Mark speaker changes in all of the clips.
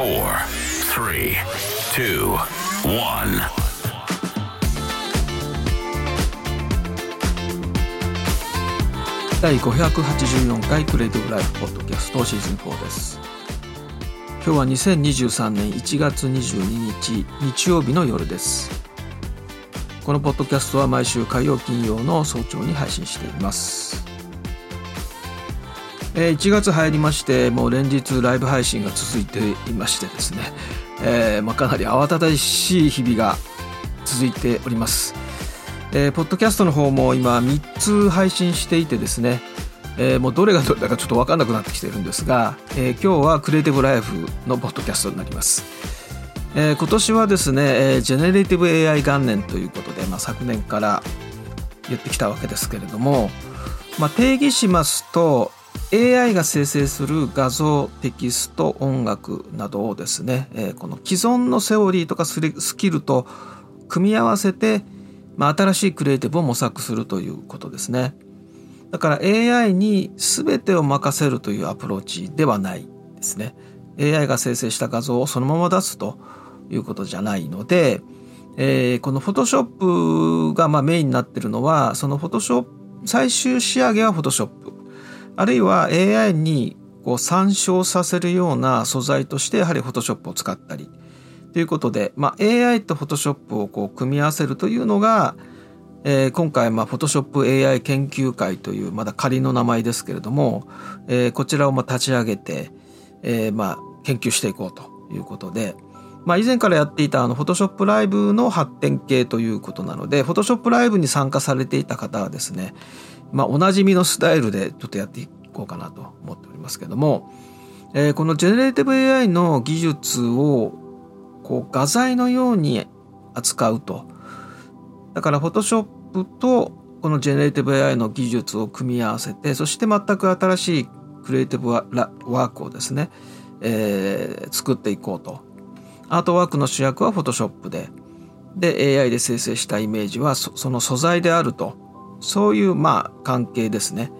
Speaker 1: four, three, two, one.
Speaker 2: 第584回クレイティブライフポッドキャストシーズン4です。今日は2023年1月22日日曜日の夜です。このポッドキャストは毎週火曜金曜の早朝に配信しています。えー1月入りましてもう連日ライブ配信が続いていましてですね、えーまあ、かなり慌ただしい日々が続いております。えーポッドキャストの方も今3つ配信していてですね、えーもうどれがどれだかちょっと分かんなくなってきてるんですが、えー今日はクリエイティブライフのポッドキャストになります、えー今年はですね、えージェネレーティブ AI 元年ということで、まあ、昨年から言ってきたわけですけれども、まあ、定義しますと AI が生成する画像テキスト音楽などをですね、えこの既存のセオリーとかスキルと組み合わせて、まあ、新しいクリエイティブを模索するということですね。だから AI に全てを任せるというアプローチではないですね。AI が生成した画像をそのまま出すということじゃないので、えーこの Photoshop がまあメインになってるのはその Photoshop 最終仕上げは Photoshop あるいは AI にこう参照させるような素材としてやはり Photoshop を使ったり。ということで、まあ、AI と Photoshop をこう組み合わせるというのが、えー今回まあ Photoshop AI 研究会というまだ仮の名前ですけれども、えーこちらをまあ立ち上げて、えーまあ研究していこうということで、まあ、以前からやっていたあの Photoshop ライブの発展系ということなので Photoshop ライブに参加されていた方はですね、まあ、おなじみのスタイルでちょっとやっていこうかなと思っておりますけども、えーこのジェネレーティブ AI の技術をこう画材のように扱うと。だから Photoshop とこのジェネレーティブ AI の技術を組み合わせてそして全く新しいクリエイティブワークをですね、えー作っていこうと。アートワークの主役は Photoshop で。で AI で生成したイメージはそその素材であると。そういうまあ関係ですね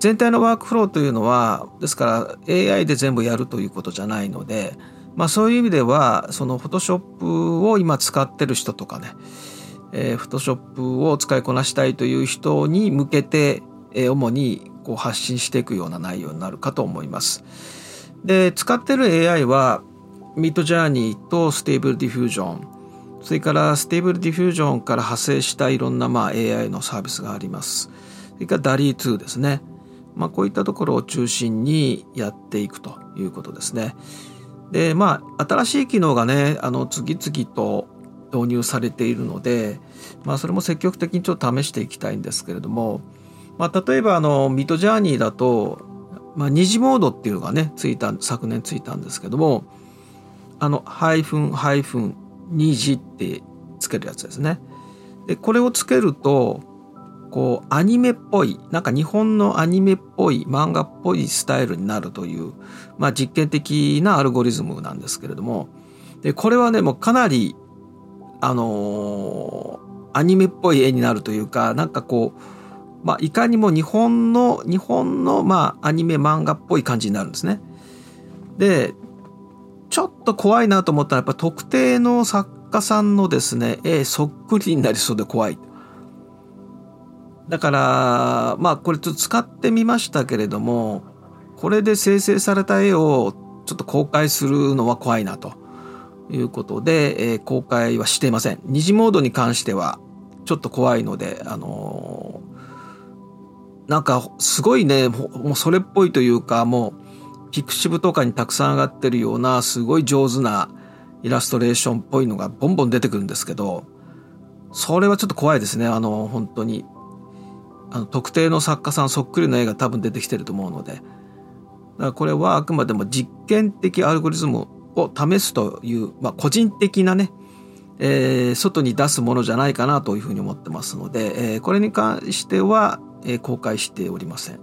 Speaker 2: 全体のワークフローというのはですから AI で全部やるということじゃないので、まあ、そういう意味ではその Photoshop を今使ってる人とかね、えー、Photoshop を使いこなしたいという人に向けて、えー主にこう発信していくような内容になるかと思います。で使ってる AI は Midjourney と Stable Diffusion それから Stable Diffusion から派生したいろんなまあ AI のサービスがあります。それから DALL-E 2ですね。まあこういったところを中心にやっていくということですね。でまあ新しい機能がねあの次々と導入されているので、まあ、それも積極的にちょっと試していきたいんですけれども、まあ、例えばあのミッドジャーニーだと、まあ、二次モードっていうのがねついた昨年ついたんですけどもあのハイフンハイフン2次ってつけるやつですね。でこれをつけるとこうアニメっぽいなんか日本のアニメっぽい漫画っぽいスタイルになるという、まあ、実験的なアルゴリズムなんですけれどもでこれはねもうかなりあのーアニメっぽい絵になるというかなんかこう、まあ、いかにも日本の日本の、まあ、アニメ漫画っぽい感じになるんですね。でちょっと怖いなと思ったらやっぱ特定の作家さんのですね絵そっくりになりそうで怖い。だからまあこれちょっと使ってみましたけれどもこれで生成された絵をちょっと公開するのは怖いなということで、えー公開はしていません。二次モードに関してはちょっと怖いので、あのーなんかすごいねもうもうそれっぽいというかもうピクシブとかにたくさん上がってるようなすごい上手なイラストレーションっぽいのがボンボン出てくるんですけどそれはちょっと怖いですね。あの本当に。あの特定の作家さんそっくりの絵が多分出てきてると思うので。だからこれはあくまでも実験的アルゴリズムを試すという、まあ、個人的なね、えー外に出すものじゃないかなというふうに思ってますので、えーこれに関しては、えー公開しておりません。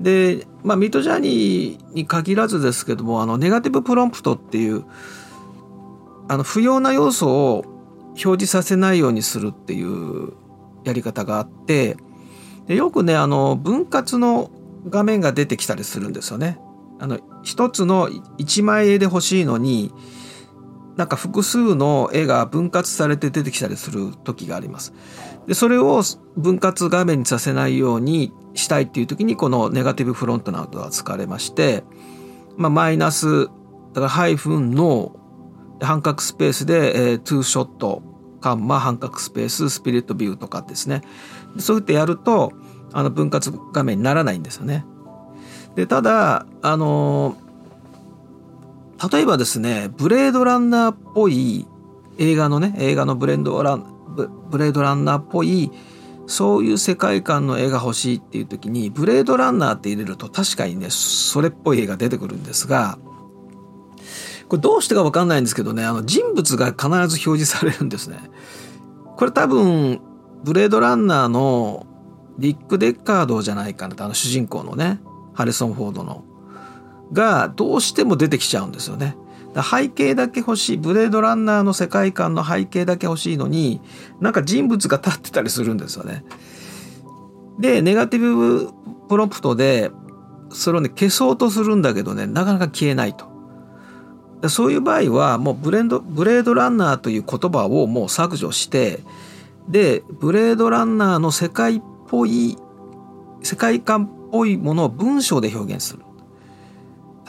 Speaker 2: で、まあ、ミッドジャーニーに限らずですけどもあのネガティブプロンプトっていうあの不要な要素を表示させないようにするっていうやり方があってでよくねあの分割の画面が出てきたりするんですよね。あの一つの一枚絵で欲しいのになんか複数の絵が分割されて出てきたりする時があります。でそれを分割画面にさせないようにしたいっていう時にこのネガティブフロントなどが使われまして、まあ、マイナスだからハイフンの半角スペースで、えー、トゥーショットカンマ半角スペーススピリットビューとかですねそうやってやるとあの分割画面にならないんですよね。でただあの例えばですねブレードランナーっぽい映画のね映画のブレンドランブレードランナーっぽいそういう世界観の絵が欲しいっていう時にブレードランナーって入れると確かにねそれっぽい絵が出てくるんですがこれどうしてか分かんないんですけどねあの人物が必ず表示されるんですね。これ多分ブレードランナーのリック・デッカードじゃないかなあの主人公のねハリソン・フォードのがどうしても出てきちゃうんですよね。背景だけ欲しいブレードランナーの世界観の背景だけ欲しいのになんか人物が立ってたりするんですよね。でネガティブプロンプトでそれをね消そうとするんだけどねなかなか消えないと。そういう場合はもうブレンドブレードランナーという言葉をもう削除してでブレードランナーの世界っぽい世界観っぽいものを文章で表現する。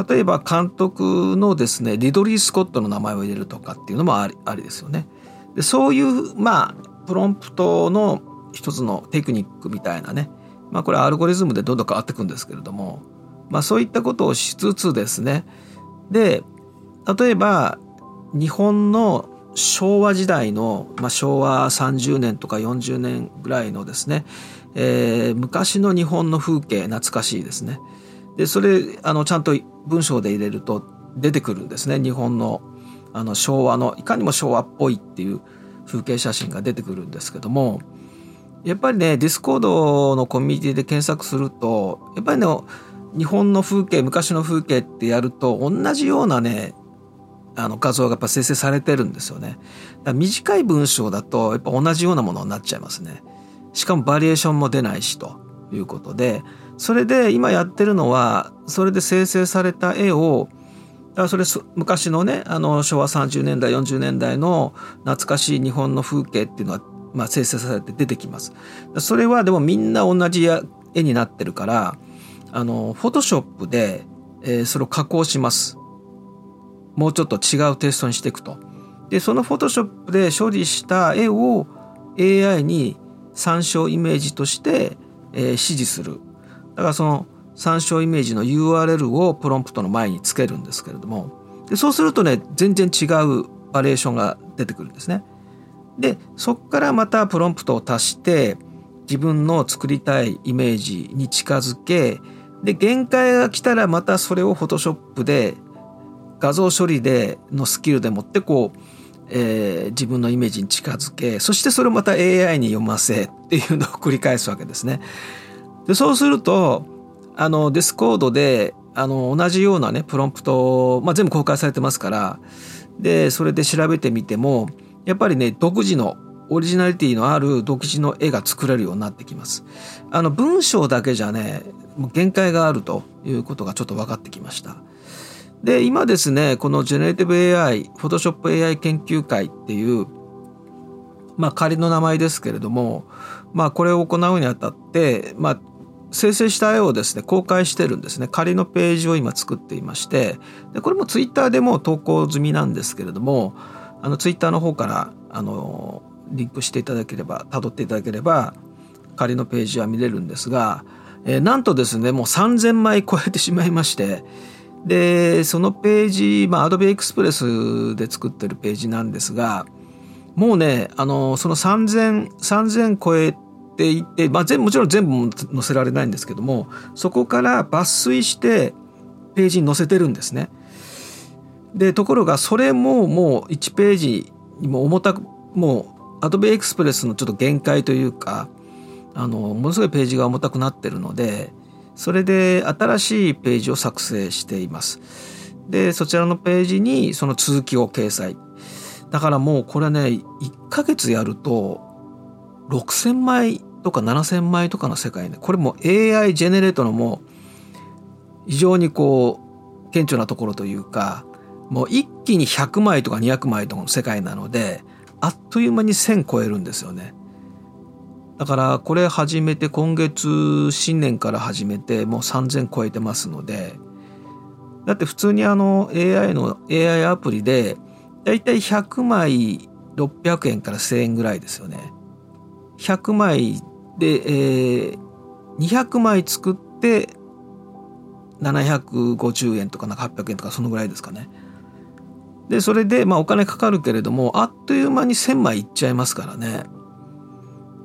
Speaker 2: 例えば監督のですねリドリー・スコットの名前を入れるとかっていうのもありありですよね。でそういうまあプロンプトの一つのテクニックみたいなねまあこれアルゴリズムでどんどん変わっていくんですけれどもまあそういったことをしつつですねで例えば日本の昭和時代の、まあ、昭和30年とか40年ぐらいのですね、えー、昔の日本の風景懐かしいですね。でそれあのちゃんと文章で入れると出てくるんですね日本のあの昭和のいかにも昭和っぽいっていう風景写真が出てくるんですけどもやっぱりね Discord のコミュニティで検索するとやっぱりね日本の風景昔の風景ってやると同じようなねあの画像がやっぱ生成されてるんですよね。短い文章だとやっぱ同じようなものになっちゃいますね。しかもバリエーションも出ないしということでそれで今やってるのはそれで生成された絵をだそれ昔のねあの昭和30年代40年代の懐かしい日本の風景っていうのは、まあ、生成されて出てきます。それはでもみんな同じ絵になってるからあのフォトショップで、えー、それを加工します。もうちょっと違うテストにしていくと。でそのフォトショップで処理した絵を AI に参照イメージとして、えー、指示するだからその参照イメージの URL をプロンプトの前につけるんですけれどもでそうするとね全然違うバリエーションが出てくるんですね。でそこからまたプロンプトを足して自分の作りたいイメージに近づけで限界が来たらまたそれをフォトショップで画像処理でのスキルでもってこう、えー、自分のイメージに近づけそしてそれをまた AI に読ませっていうのを繰り返すわけですね。でそうするとあの Discord であの同じようなねプロンプト、まあ、全部公開されてますからでそれで調べてみてもやっぱりね独自のオリジナリティのある独自の絵が作れるようになってきます。あの文章だけじゃね限界があるということがちょっと分かってきました。で今ですねこのジェネレティブ AI フォトショップ AI 研究会っていうまあ仮の名前ですけれどもまあこれを行うにあたってまあ生成した絵をですね公開してるんですね。仮のページを今作っていましてでこれもツイッターでも投稿済みなんですけれどもあのツイッターの方からあのリンクしていただければ辿っていただければ仮のページは見れるんですが、えー、なんとですねもう3,000枚超えてしまいましてでそのページ、まあ、Adobe Express で作ってるページなんですがもうねあのその3,000 3,000超えていて、まあ、全もちろん全部載せられないんですけどもそこから抜粋してページに載せてるんですね。でところがそれももう1ページにも重たくもう Adobe Express のちょっと限界というかあのものすごいページが重たくなってるのでそれで新しいページを作成しています。でそちらのページにその続きを掲載だからもうこれね1ヶ月やると6,000枚とか7,000枚とかの世界ねこれも AI ジェネレートのもう非常にこう顕著なところというかもう一気に100枚とか200枚とかの世界なのであっという間に1000超えるんですよね。だからこれ始めて今月新年から始めてもう3000超えてますのでだって普通にあの AI の AI アプリでだいたい100枚600円から1000円ぐらいですよね。100枚で、えー、200枚作って750円とかなんか800円とかそのぐらいですかね。でそれでまあお金かかるけれどもあっという間に1,000枚いっちゃいますからね。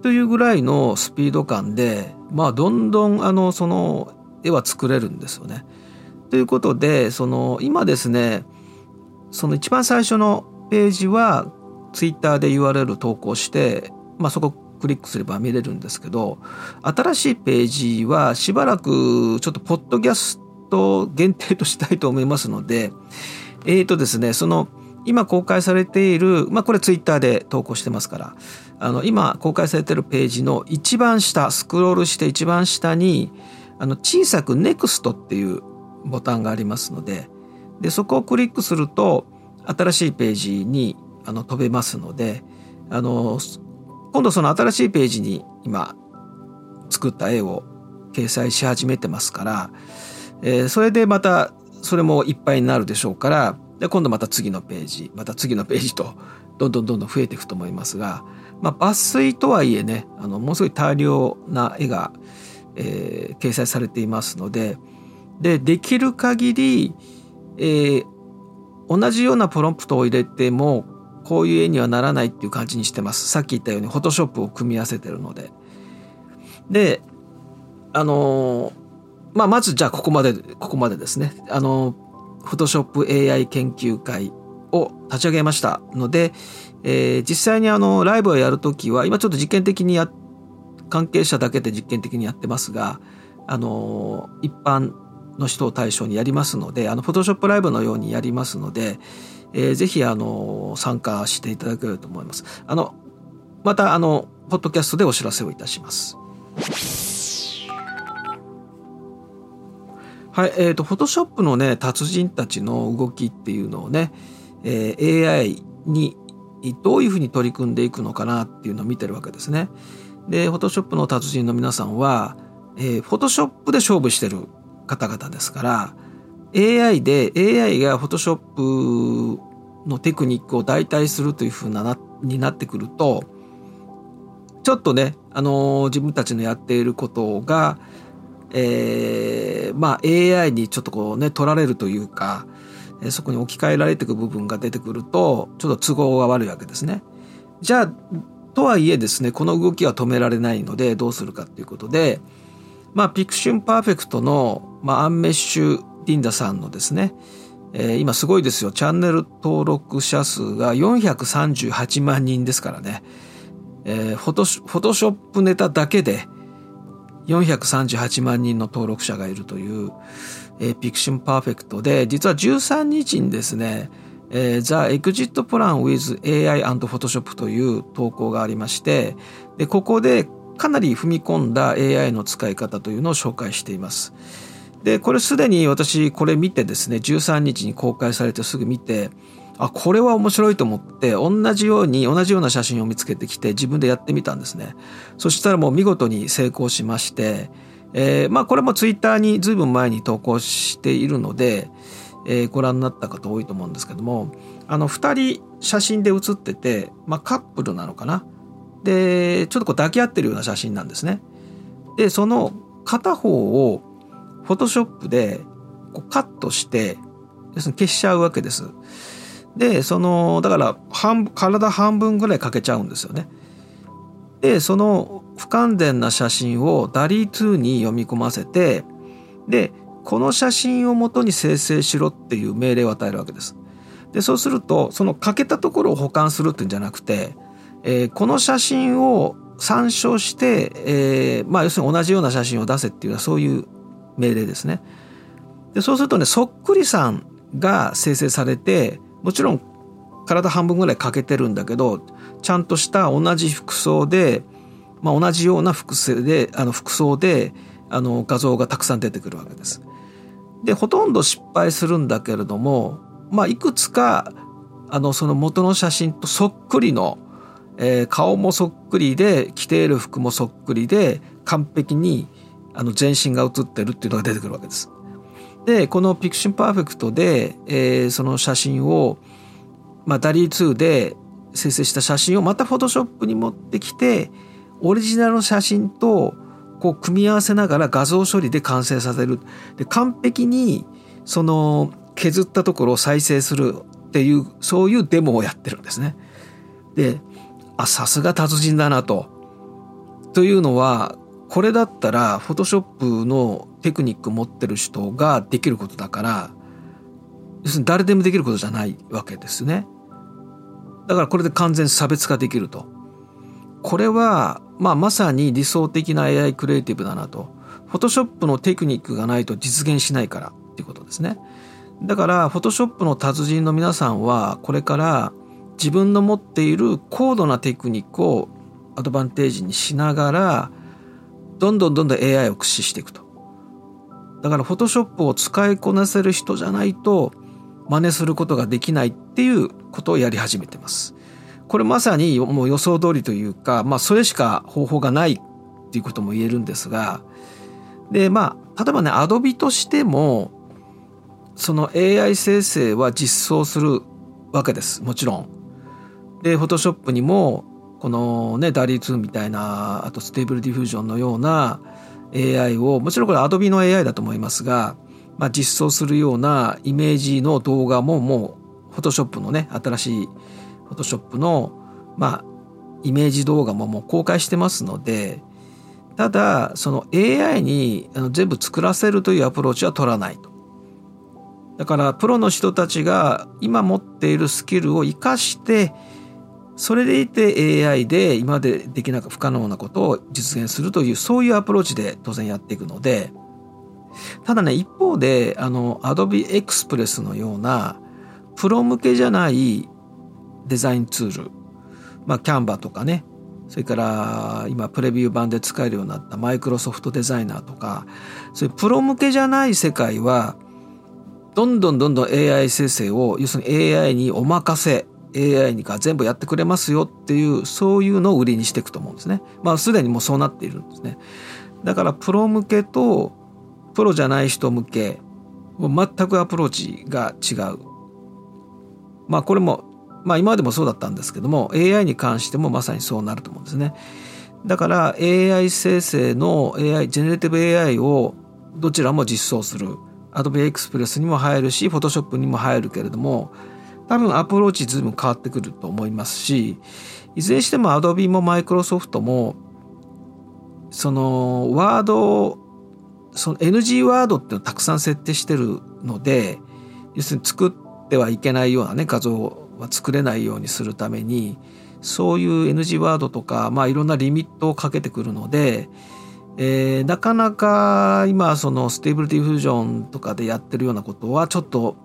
Speaker 2: というぐらいのスピード感でまあどんどんあのその絵は作れるんですよね。ということでその今ですねその一番最初のページはツイッターで URL 投稿して、まあ、そこクリックすれば見れるんですけど新しいページはしばらくちょっとポッドキャスト限定としたいと思いますのでえーとですねその今公開されているまあこれツイッターで投稿してますからあの今公開されているページの一番下スクロールして一番下にあの小さく NEXT っていうボタンがありますのででそこをクリックすると新しいページにあの飛べますのであの今度その新しいページに今作った絵を掲載し始めてますから、えー、それでまたそれもいっぱいになるでしょうからで今度また次のページまた次のページとどんどんどんどん増えていくと思いますが、まあ、抜粋とはいえねあのものすごい大量な絵が、えー、掲載されていますのででできる限り、えー、同じようなプロンプトを入れてもこういう絵にはならないっていう感じにしてます。さっき言ったようにフォトショップを組み合わせてるので。で、あのまあ、まずじゃあここまで、ここまでですね。あのフォトショップ AI 研究会を立ち上げましたので、えー、実際にあのライブをやるときは、今ちょっと実験的にや、関係者だけで実験的にやってますが、あの一般の人を対象にやりますので、あの、フォトショップライブのようにやりますので、えー、ぜひ、あの、参加していただければと思います。あの、また、あの、ポッドキャストでお知らせをいたします。はい、えっ、ー、と、フォトショップのね、達人たちの動きっていうのをね、えー、AI にどういうふうに取り組んでいくのかなっていうのを見てるわけですね。で、フォトショップの達人の皆さんは、えー、フォトショップで勝負してる方々ですから AI で AI が Photoshop のテクニックを代替するというふうななになってくるとちょっとね、あのー、自分たちのやっていることが、えー、まあ AI にちょっとこうね取られるというか、そこに置き換えられていく部分が出てくるとちょっと都合が悪いわけですね。じゃあとはいえですねこの動きは止められないのでどうするかっていうことでまあ PiXimperfect のまあ、 Unmesh Dinda さんのですね、えー、今すごいですよ。チャンネル登録者数が438万人ですからね。えー、フォト Photoshop ネタだけで438万人の登録者がいるという、えー、 PiXimperfect で、実は13日にですね、えー、The Exit Plan with AI and Photoshop という投稿がありまして、で、ここでかなり踏み込んだ AI の使い方というのを紹介しています。で、これすでに私これ見てですね、13日に公開されてすぐ見て、あ、これは面白いと思って、同じように、同じような写真を見つけてきて自分でやってみたんですね。そしたらもう見事に成功しまして、えー、まあこれもツイッターに随分前に投稿しているので、えー、ご覧になった方多いと思うんですけども、あの二人写真で写ってて、まあカップルなのかな？で、ちょっとこう抱き合ってるような写真なんですね。で、その片方をフォトショップでこうカットして、要するに消しちゃうわけです。で、その、だから半、体半分ぐらい欠けちゃうんですよね。で、その不完全な写真をダリー2に読み込ませて、で、この写真を元に生成しろっていう命令を与えるわけです。で、そうすると、その欠けたところを保管するっていうんじゃなくて、えー、この写真を参照して、えー、まあ要するに同じような写真を出せっていうのはそういう命令ですね。でそうするとねそっくりさんが生成されてもちろん体半分ぐらい欠けてるんだけどちゃんとした同じ服装で、まあ、同じような服装であの服装であの画像がたくさん出てくるわけです。でほとんど失敗するんだけれども、まあ、いくつかあのその元の写真とそっくりの、えー、顔もそっくりで着ている服もそっくりで完璧にあの全身が写ってるっていうのが出てくるわけです。でこのピクションパーフェクトで、えー、その写真を、まあ、ダリー2で生成した写真をまたフォトショップに持ってきてオリジナルの写真とこう組み合わせながら画像処理で完成させるで完璧にその削ったところを再生するっていうそういうデモをやってるんですね。であさすが達人だなと。というのはこれだったらフォトショップのテクニック持ってる人ができることだから要するに誰でもできることじゃないわけですね。だからこれで完全差別化できると。これは、まあ、まさに理想的な AI クリエイティブだなと。フォトショップのテクニックがないと実現しないからっていうことですね。だから、フォトショップの達人の皆さんは、これから自分の持っている高度なテクニックをアドバンテージにしながら、どんどんどんどん AI を駆使していくと。だから、フォトショップを使いこなせる人じゃないと、真似することができないっていうことをやり始めてます。これまさにもう予想通りというか、まあそれしか方法がないっていうことも言えるんですが、で、まあ、例えばね、アドビとしても、その AI 生成は実装するわけです。もちろん。で、 Photoshop にも、このね、 DALL-E 2みたいな、あと Stable Diffusion のような AI を、もちろんこれ Adobe の AI だと思いますが、まあ、実装するようなイメージの動画ももう Photoshop のね新しい Photoshop のまあイメージ動画ももう公開してますのでただその AI に全部作らせるというアプローチは取らないと。だからプロの人たちが今持っているスキルを生かしてそれでいて AI で今までできなく不可能なことを実現するというそういうアプローチで当然やっていくのでただね、一方で、あの、Adobe Express のような、プロ向けじゃないデザインツール、まあ、キャンバとかね、それから今プレビュー版で使えるようになったマイクロソフトデザイナーとか、そういうプロ向けじゃない世界は、どんどんどんどん AI 生成を、要するに AI にお任せ、AI にが全部やってくれますよっていう、そういうのを売りにしていくと思うんですね。まあすでにもうそうなっているんですね。だからプロ向けとプロじゃない人向け全くアプローチが違うまあこれもまあ今までもそうだったんですけども AI に関してもまさにそうなると思うんですね。だから AI 生成の AI ジェネレティブ AI をどちらも実装する。Adobe Express にも入るし Photoshop にも入るけれども多分アプローチずいぶん変わってくると思いますしいずれにしても Adobe も Microsoft もそのワードその NG ワードっていうのをたくさん設定してるので要するに作ってはいけないようなね画像作れないようにするためにそういう NG ワードとか、まあ、いろんなリミットをかけてくるので、えー、なかなか今その Stable Diffusion とかでやってるようなことはちょっと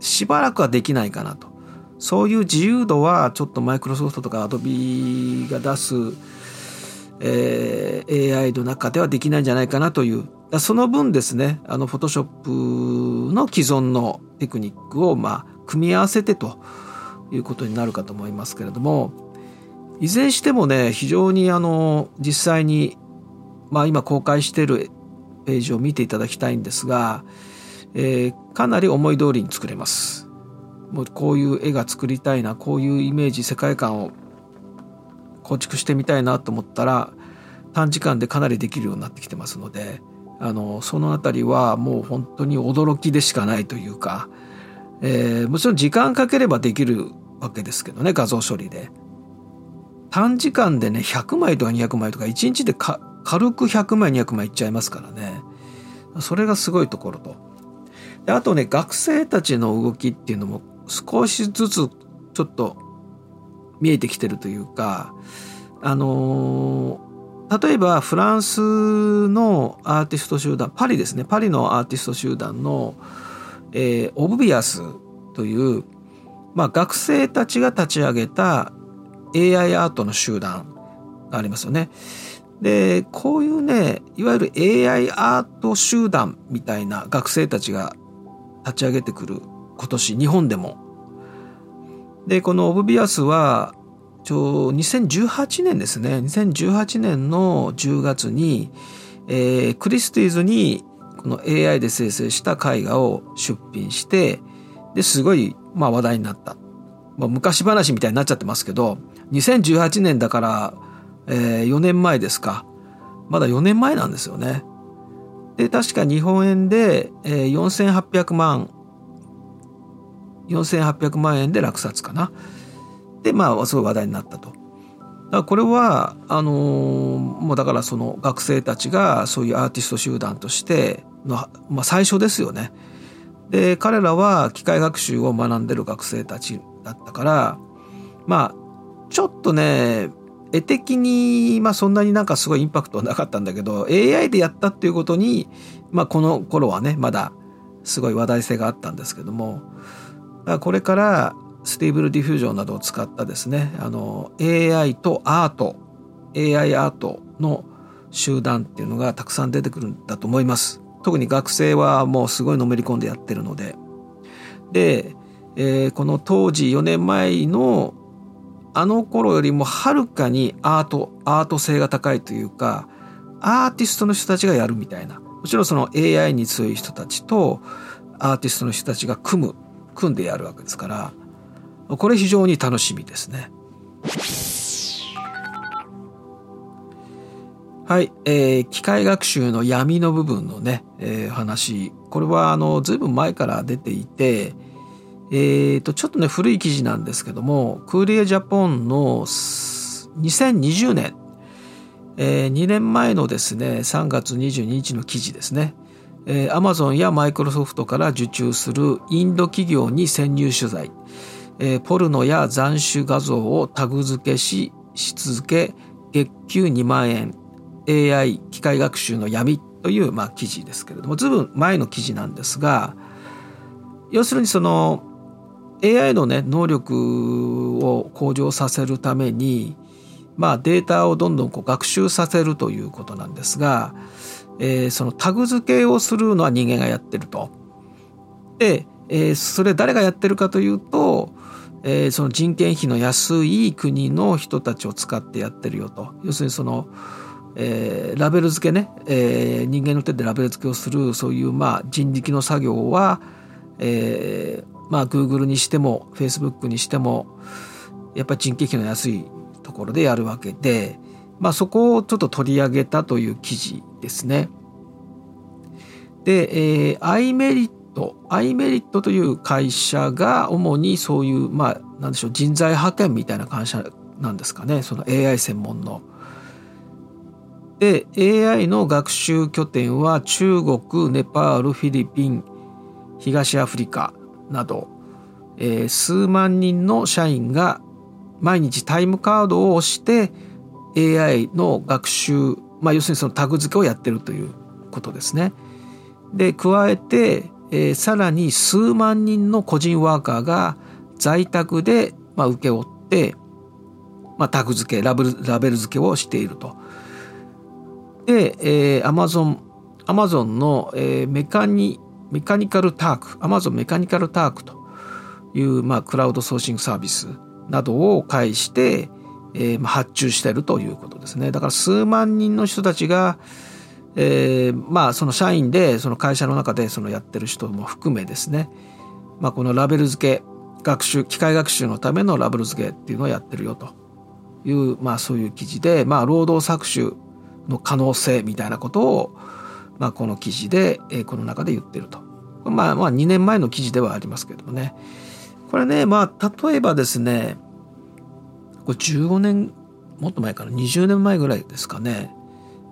Speaker 2: しばらくはできないかなと。そういう自由度はちょっとマイクロソフトとかアドビーが出すえー、AI の中ではできないんじゃないかなという。その分ですねあのフォトショップの既存のテクニックをまあ組み合わせてということになるかと思いますけれどもいずれにしてもね非常にあの実際にまあ今公開しているページを見ていただきたいんですが、えー、かなり思い通りに作れます。もうこういう絵が作りたいなこういうイメージ世界観を構築してみたいなと思ったら短時間でかなりできるようになってきてますのであのその辺りはもう本当に驚きでしかないというか、えー、もちろん時間かければできるわけですけどね画像処理で。短時間でね100枚とか200枚とか1日で軽く100枚200枚いっちゃいますからねそれがすごいところと。であとね学生たちの動きっていうのも少しずつちょっと見えてきてるというかあの例えばフランスのアーティスト集団パリですねパリのアーティスト集団の、えー、オブビアスという、まあ、学生たちが立ち上げた AI アートの集団がありますよね。でこういうねいわゆる AI アート集団みたいな学生たちが立ち上げてくる今年日本でも。でこのオブビアスはちょ2018年ですね2018年の10月に、えー、クリスティーズにこの AI で生成した絵画を出品してですごいまあ話題になった、まあ、昔話みたいになっちゃってますけど2018年だから、えー、4年前ですかまだ4年前なんですよね。で確か日本円で、えー、4800万4800万円で落札かな。でまあすごい話題になったと。だこれはあのー、もうだからその学生たちがそういうアーティスト集団としての、まあ、最初ですよね。で彼らは機械学習を学んでる学生たちだったからまあちょっとね絵的に、まあ、そんなになんかすごいインパクトはなかったんだけど AI でやったっていうことに、まあ、この頃はねまだすごい話題性があったんですけどもこれから Stable Diffusion などを使ったですねあの AI とアート AI アートの集団っていうのがたくさん出てくるんだと思います特に学生はもうすごいのめり込んでやってるのでで、えー、この当時4年前のあの頃よりもはるかにアートアート性が高いというかアーティストの人たちがやるみたいなもちろんその AI に強い人たちとアーティストの人たちが組む組んでやるわけですからこれ非常に楽しみですね。はい、えー、機械学習の闇の部分のね、えー、話。これはあのずいぶん前から出ていて、えー、とちょっとね古い記事なんですけどもクーリエジャポンの2020年、えー、2年前のですね3月22日の記事ですね。えー、アマゾンやマイクロソフトから受注するインド企業に潜入取材、えー、ポルノや斬首画像をタグ付けしし続け月給2万円。AI 機械学習の闇という、まあ、記事ですけれどもずいぶん前の記事なんですが要するにその AI のね能力を向上させるためにまあデータをどんどんこう学習させるということなんですがえ、そのタグ付けをするのは人間がやってると。で、え、それ誰がやってるかというと、え、その人件費の安い国の人たちを使ってやってるよと。要するにその、えー、ラベル付けね、えー、人間の手でラベル付けをするそういうまあ人力の作業は、えー、まあ Google にしても Facebook にしてもやっぱり人件費の安いところでやるわけで、まあ、そこをちょっと取り上げたという記事ですね。で、えー、アイメリット、アイメリットという会社が主にそういう、まあ、なんでしょう、人材派遣みたいな会社なんですかね、その AI 専門の。で、AI の学習拠点は中国、ネパール、フィリピン、東アフリカなど、えー、数万人の社員が毎日タイムカードを押して AI の学習、まあ、要するにそのタグ付けをやってるということですね。で加えて、えー、さらに数万人の個人ワーカーが在宅で、まあ、請け負って、まあ、タグ付けラベルラベル付けをしていると。で、えー、Amazon, Amazon の、えー、メカニメカニカルターク Amazon メカニカルタークという、まあ、クラウドソーシングサービスなどを介して、えー、発注しているということですね。だから数万人の人たちが、えー、まあその社員でその会社の中でそのやってる人も含めですね、まあ、このラベル付け学習機械学習のためのラベル付けっていうのをやってるよという、まあ、そういう記事で、まあ、労働搾取の可能性みたいなことを、まあ、この記事で、え、この中で言ってると。まあ、まあ2年前の記事ではありますけどもね。これねまあ例えばですねこれ15年もっと前かな20年前ぐらいですかね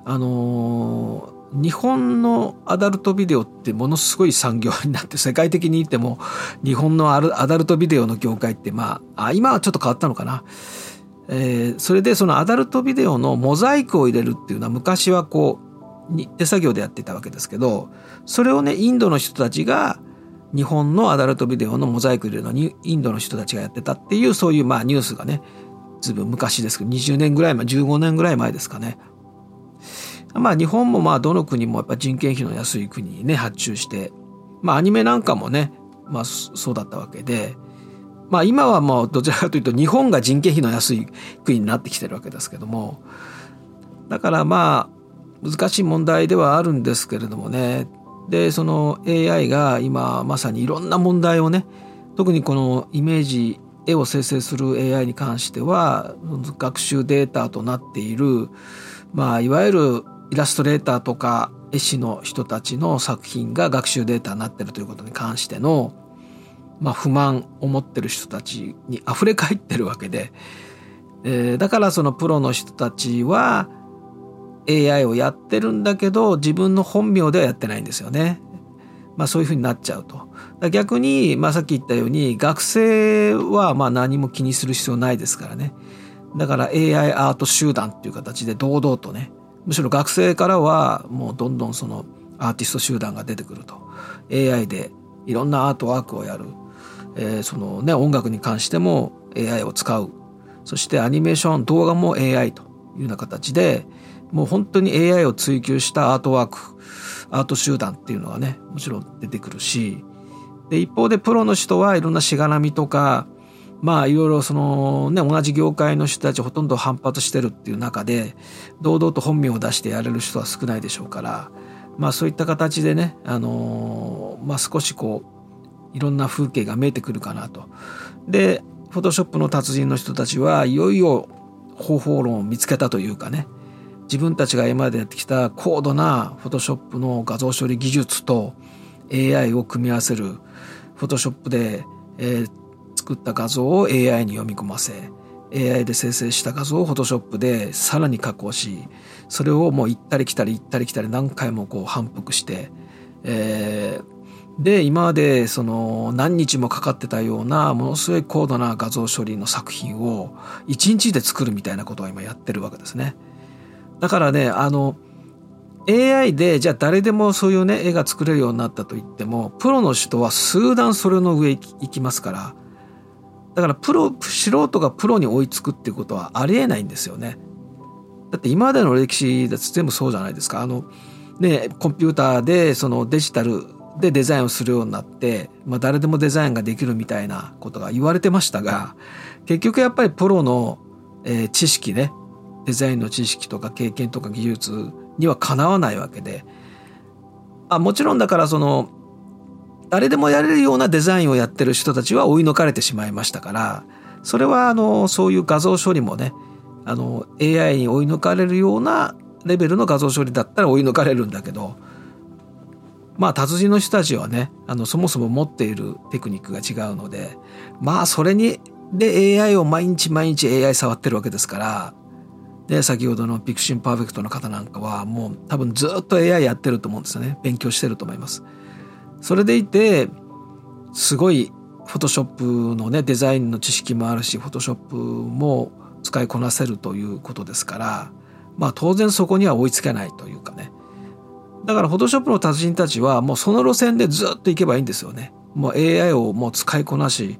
Speaker 2: あのー、日本のアダルトビデオってものすごい産業になって世界的に言っても日本のアダルトビデオの業界ってまああ今はちょっと変わったのかな、えー、それでそのアダルトビデオのモザイクを入れるっていうのは昔はこう手作業でやってたわけですけどそれをねインドの人たちが日本のアダルトビデオのモザイク入れるのにインドの人たちがやってたっていうそういうまあニュースがねずいぶん昔ですけど20年ぐらい前15年ぐらい前ですかね。まあ日本もまあどの国もやっぱ人件費の安い国にね発注してまあアニメなんかもねまあそうだったわけでまあ今はもうどちらかというと日本が人件費の安い国になってきてるわけですけどもだからまあ難しい問題ではあるんですけれどもね。でその AI が今まさにいろんな問題をね特にこのイメージ絵を生成する AI に関しては学習データとなっている、まあ、いわゆるイラストレーターとか絵師の人たちの作品が学習データになってるということに関しての、まあ、不満を持ってる人たちに溢れ返ってるわけで、えー、だからそのプロの人たちは AI をやってるんだけど自分の本名ではやってないんですよね。まあそういうふうになっちゃうと。逆に、まあさっき言ったように学生はまあ何も気にする必要ないですからね。だから AI アート集団っていう形で堂々とね、むしろ学生からはもうどんどんそのアーティスト集団が出てくると。AI でいろんなアートワークをやる。えー、そのね、音楽に関しても AI を使う。そしてアニメーション、動画も AI というような形で、もう本当に AI を追求したアートワークアート集団っていうのがねもちろん出てくるしで一方でプロの人はいろんなしがらみとかまあいろいろそのね同じ業界の人たちほとんど反発してるっていう中で堂々と本名を出してやれる人は少ないでしょうからまあそういった形でねあのまあ少しこういろんな風景が見えてくるかなと。でフォトショップの達人の人たちはいよいよ方法論を見つけたというかね自分たちが今までやってきた高度なフォトショップの画像処理技術と AI を組み合わせるフォトショップで、えー、作った画像を AI に読み込ませ AI で生成した画像をフォトショップでさらに加工しそれをもう行ったり来たり行ったり来たり何回もこう反復して、えー、で今までその何日もかかってたようなものすごい高度な画像処理の作品を1日で作るみたいなことを今やってるわけですね。だからねあの AI でじゃあ誰でもそういうね絵が作れるようになったと言ってもプロの人は数段それの上行きますからだからプロ素人がプロに追いつくっていうことはありえないんですよね。だって今までの歴史だと全部そうじゃないですか。あのねコンピューターでそのデジタルでデザインをするようになって、まあ、誰でもデザインができるみたいなことが言われてましたが結局やっぱりプロの、えー、知識ねデザインの知識とか経験とか技術にはかなわないわけであもちろんだからその誰でもやれるようなデザインをやってる人たちは追い抜かれてしまいましたからそれはあのそういう画像処理もねあの AI に追い抜かれるようなレベルの画像処理だったら追い抜かれるんだけどまあ達人の人たちはねあのそもそも持っているテクニックが違うのでまあそれにで AI を毎日毎日 AI 触ってるわけですからで先ほどのピクシンパーフェクトの方なんかはもう多分ずっと AI やってると思うんですよね。勉強してると思います。それでいてすごいフォトショップのねデザインの知識もあるしフォトショップも使いこなせるということですからまあ当然そこには追いつけないというかね。だからフォトショップの達人たちはもうその路線でずっと行けばいいんですよね。もう AI をもう使いこなし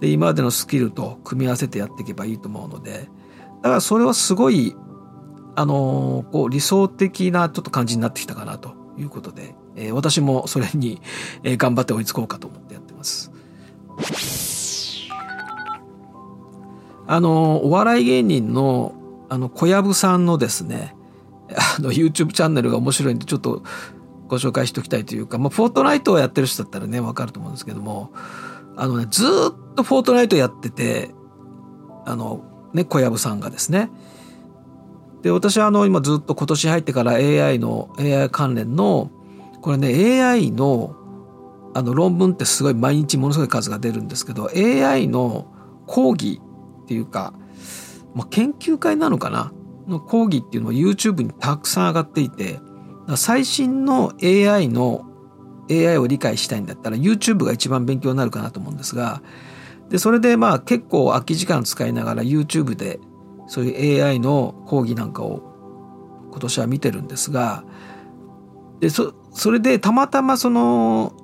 Speaker 2: で今までのスキルと組み合わせてやっていけばいいと思うので。だからそれはすごい、あのこう理想的なちょっと感じになってきたかなということで、えー、私もそれに、えー、頑張って追いつこうかと思ってやってます。あのお笑い芸人のあの小籔さんのですねあの YouTube チャンネルが面白いんでちょっとご紹介しておきたいというか、まあ、フォートナイトをやってる人だったらね分かると思うんですけどもあのねずっとフォートナイトやっててあのね、小籔さんがですね。で、私はあの、今ずっと今年入ってから AI の、AI 関連の、これね、AI の、あの論文ってすごい毎日ものすごい数が出るんですけど、AI の講義っていうか、まあ、研究会なのかなの講義っていうのは YouTube にたくさん上がっていて、最新の AI の AI を理解したいんだったら YouTube が一番勉強になるかなと思うんですが、でそれでまあ結構空き時間使いながら YouTube でそういう AI の講義なんかを今年は見てるんですがでそそれでたまたまその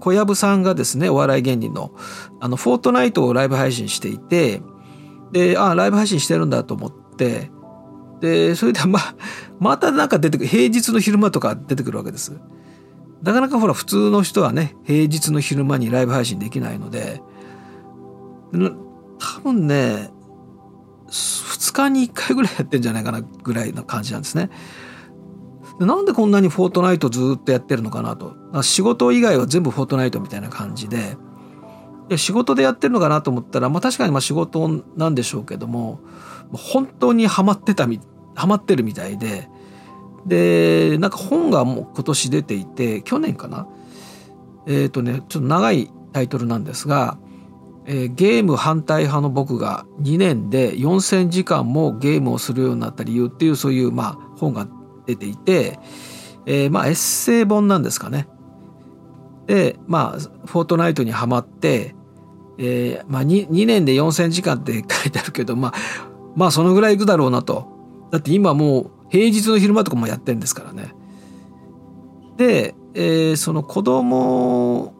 Speaker 2: 小籔さんがですねお笑い芸人のあのフォートナイトをライブ配信していてでああライブ配信してるんだと思っててでそれでままたなんか出てくる平日の昼間とか出てくるわけです。なかなかほら普通の人はね平日の昼間にライブ配信できないので多分ね2日に1回ぐらいやってんじゃないかなぐらいの感じなんですね。なんでこんなにフォートナイトずっとやってるのかなと。仕事以外は全部フォートナイトみたいな感じで。で仕事でやってるのかなと思ったら、まあ、確かにまあ仕事なんでしょうけども本当にハマってたみハマってるみたいででなんか本がもう今年出ていて去年かな？えっ、ー、とねちょっと長いタイトルなんですがえー、ゲーム反対派の僕が2年で4,000時間もゲームをするようになった理由っていうそういうまあ本が出ていて、えー、まあエッセイ本なんですかね。でまあフォートナイトにはまって、えーまあ2、2, 年で4,000時間って書いてあるけどまあまあそのぐらいいくだろうなと。だって今もう平日の昼間とかもやってるんですからね。で、えー、その子供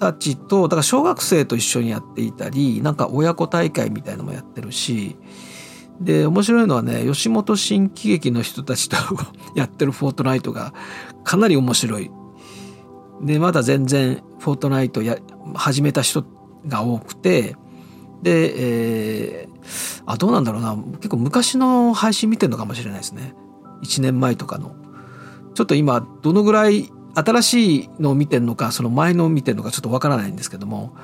Speaker 2: たちとだから小学生と一緒にやっていたりなんか親子大会みたいのもやってるしで面白いのはね吉本新喜劇の人たちとやってるフォートナイトがかなり面白い。でまだ全然フォートナイトや始めた人が多くてで、えー、あどうなんだろうな結構昔の配信見てるのかもしれないですね1年前とかの。ちょっと今どのぐらい新しいのを見てるのかその前のを見てるのかちょっとわからないんですけども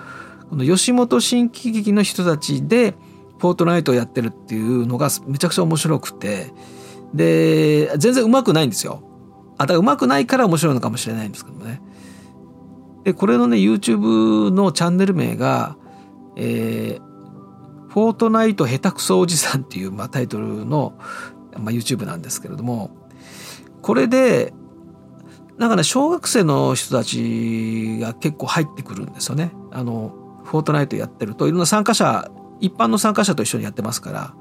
Speaker 2: この吉本新喜劇の人たちでフォートナイトをやってるっていうのがめちゃくちゃ面白くてで全然うまくないんですよ。あだからうまくないから面白いのかもしれないんですけどもね。でこれのね YouTube のチャンネル名が「えー、フォートナイト下手くそおじさん」っていう、まあ、タイトルの、まあ、YouTube なんですけれどもこれでなんかね小学生の人たちが結構入ってくるんですよね。あのフォートナイトやってるといろんな参加者一般の参加者と一緒にやってますから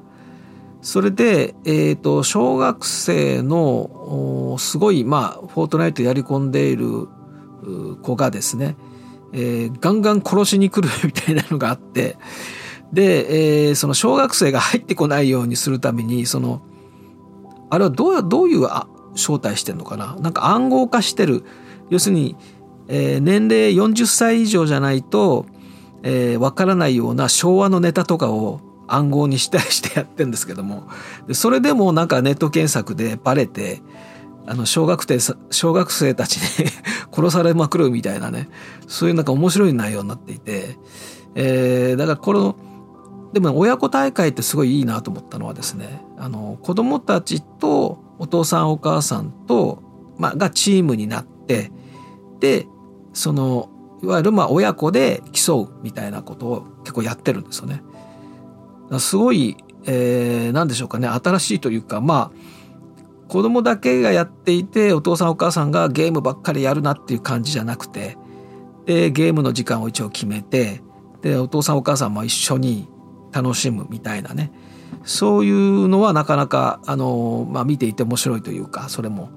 Speaker 2: それで、えーと、小学生のすごいまあフォートナイトやり込んでいる子がですね、えー、ガンガン殺しに来るみたいなのがあってで、えー、その小学生が入ってこないようにするためにそのあれはどうどういうあ招待してんのかな？なんか暗号化してる。要するに、えー、年齢40歳以上じゃないとえー、分からないような昭和のネタとかを暗号にしたりしてやってんですけども。それでもなんかネット検索でバレてあの小学生小学生たちに 殺されまくるみたいなね。そういうなんか面白い内容になっていて、えー、だからこのでも親子大会ってすごいいいなと思ったのはですねあの子供たちとお父さんお母さんと、まあ、がチームになってでそのいわゆるまあ親子で競うみたいなことを結構やってるんですよね。すごい、えー、何でしょうかね新しいというかまあ子供だけがやっていてお父さんお母さんがゲームばっかりやるなっていう感じじゃなくてでゲームの時間を一応決めてでお父さんお母さんも一緒に楽しむみたいなね。そういうのはなかなかあの、まあ、見ていて面白いというかそれも。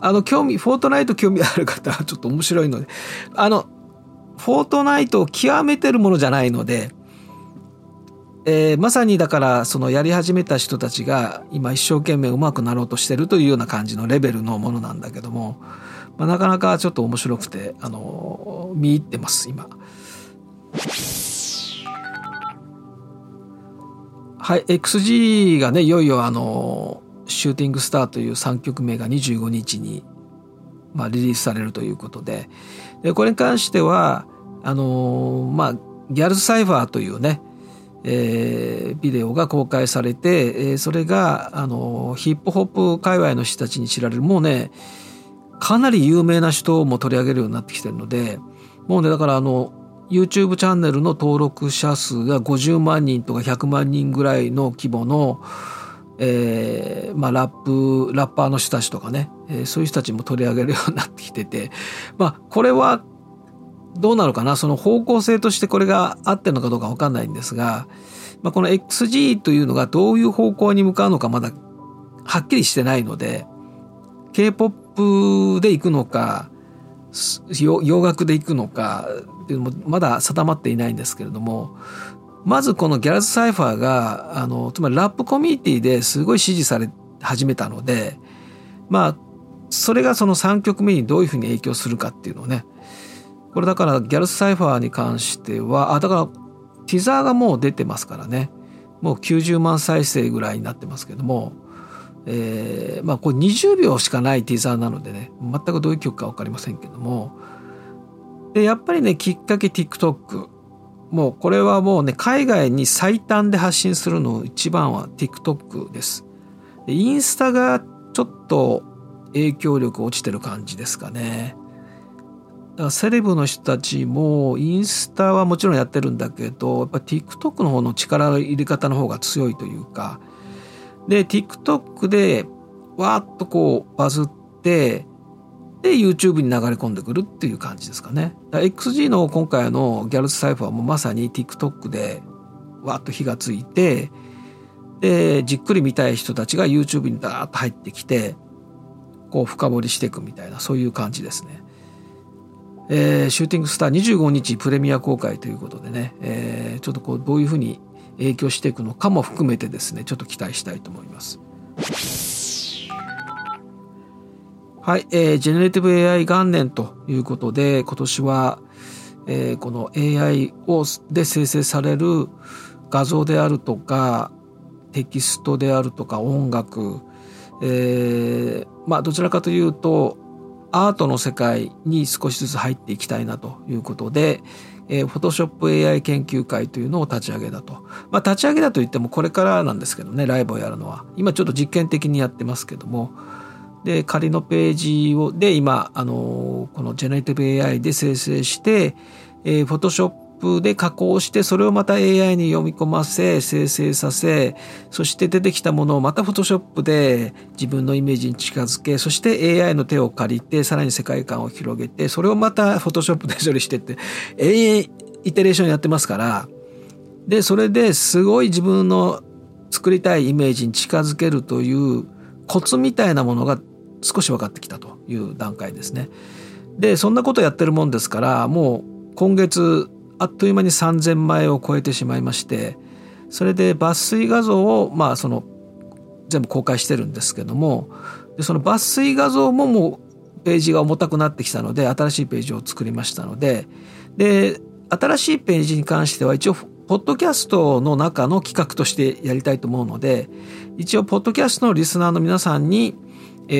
Speaker 2: あの興味フォートナイト興味ある方はちょっと面白いので。あのフォートナイトを極めてるものじゃないので、えー、まさにだからそのやり始めた人たちが今一生懸命うまくなろうとしてるというような感じのレベルのものなんだけども、まあ、なかなかちょっと面白くてあの見入ってます今。はい XG がねいよいよあのシューティングスターという3曲目が25日に、まあ、リリースされるということで。でこれに関してはあの、まあギャルズサイファーというね、えー、ビデオが公開されて、えー、それが、あの、ヒップホップ界隈の人たちに知られる。もうねかなり有名な人も取り上げるようになってきてるのでもうねだからあの YouTube チャンネルの登録者数が50万人とか100万人ぐらいの規模のえーまあ、ラップラッパーの人たちとかね、えー、そういう人たちも取り上げるようになってきてて、まあ、これはどうなのかな？その方向性としてこれが合ってるのかどうか分かんないんですが、まあ、この XG というのがどういう方向に向かうのかまだはっきりしてないので K-POP で行くのか洋楽で行くのかっていうのもまだ定まっていないんですけれどもまずこのギャラズサイファーがあのつまりラップコミュニティですごい支持され始めたのでまあそれがその3曲目にどういうふうに影響するかっていうのをねこれだからギャルスサイファーに関してはあだからティザーがもう出てますからね。もう90万再生ぐらいになってますけども、えー、まあこれ20秒しかないティザーなのでね全くどういう曲か分かりませんけどもでやっぱりねきっかけ TikTok もうこれはもうね海外に最短で発信するの一番は TikTok です。でインスタがちょっと影響力落ちてる感じですかね。だからセレブの人たちもインスタはもちろんやってるんだけどやっぱ TikTok の方の力の入れ方の方が強いというかで TikTok でわーっとこうバズってで YouTube に流れ込んでくるっていう感じですかね。XG の今回のギャルスサイファーもまさに TikTok でわーっと火がついてでじっくり見たい人たちが YouTube にダーッと入ってきてこう深掘りしていくみたいなそういう感じですね。えー、シューティングスター25日プレミア公開ということでね、えー、ちょっとこうどういうふうに影響していくのかも含めてですねちょっと期待したいと思います。はい、えー、ジェネレティブ AI 元年ということで今年は、えー、この AI をで生成される画像であるとかテキストであるとか音楽、えー、まあどちらかというとアートの世界に少しずつ入っていきたいなということで、えー、Photoshop AI 研究会というのを立ち上げたと。まあ立ち上げたといってもこれからなんですけどね、ライブをやるのは。今ちょっと実験的にやってますけども。で、仮のページを、で今、あの、このジェネレティブ AI で生成して、えー、Photoshop プで加工してそれをまた AI に読み込ませ生成させそして出てきたものをまた Photoshop で自分のイメージに近づけそして AI の手を借りてさらに世界観を広げてそれをまた Photoshop で処理してって永遠イテレーションやってますからでそれですごい自分の作りたいイメージに近づけるというコツみたいなものが少し分かってきたという段階ですね。でそんなことやってるもんですからもう今月あっという間に3,000枚を超えてしまいましてそれで抜粋画像をまあその全部公開してるんですけどもでその抜粋画像ももうページが重たくなってきたので新しいページを作りましたのでで新しいページに関しては一応ポッドキャストの中の企画としてやりたいと思うので一応ポッドキャストのリスナーの皆さんに、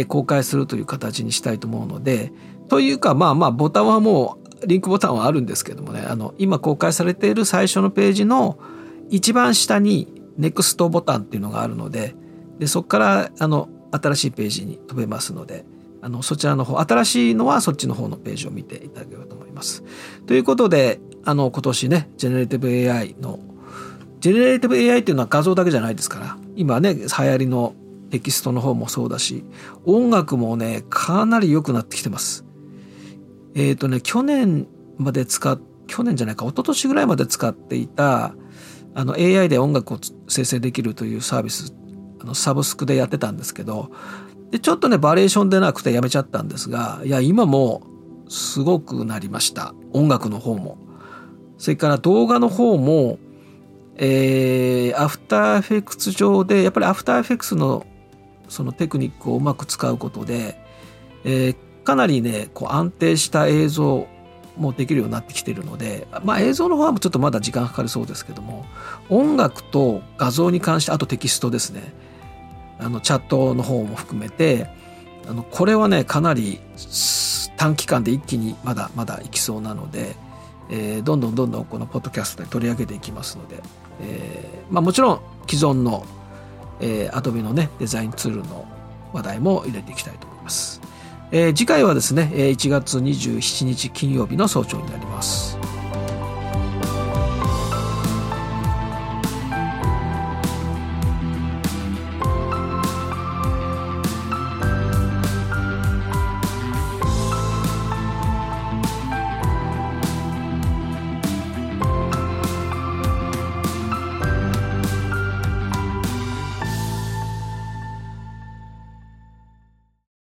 Speaker 2: 公開するという形にしたいと思うのでというかまあまあボタンはもうリンクボタンはあるんですけどもねあの今公開されている最初のページの一番下に NEXT ボタンっていうのがあるのででそこからあの新しいページに飛べますのであのそちらの方新しいのはそっちの方のページを見ていただければと思います。ということであの今年ねジェネレーティブ AI のジェネレティブ AI っていうのは画像だけじゃないですから今ね流行りのテキストの方もそうだし音楽もねかなり良くなってきてます。えっ、ー、とね、去年まで使っ、去年じゃないか、一昨年ぐらいまで使っていた、あの AI で音楽を生成できるというサービス、あのサブスクでやってたんですけど、で、ちょっとね、バリエーション出なくてやめちゃったんですが、いや、今もすごくなりました。音楽の方も。それから動画の方も、えー、アフターエフェクツ上で、やっぱりアフターエフェクツのそのテクニックをうまく使うことで、えー、かなりねこう安定した映像もできるようになってきてるので、まあ、映像の方はちょっとまだ時間かかりそうですけども音楽と画像に関してあとテキストですねあのチャットの方も含めてあのこれはねかなり短期間で一気にまだまだいきそうなので、えー、どんどんどんどんこのポッドキャストで取り上げていきますので、えーまあ、もちろん既存の、えー、Adobe のねデザインツールの話題も入れていきたいと思います。えー、次回はですね1月27日金曜日の早朝になります。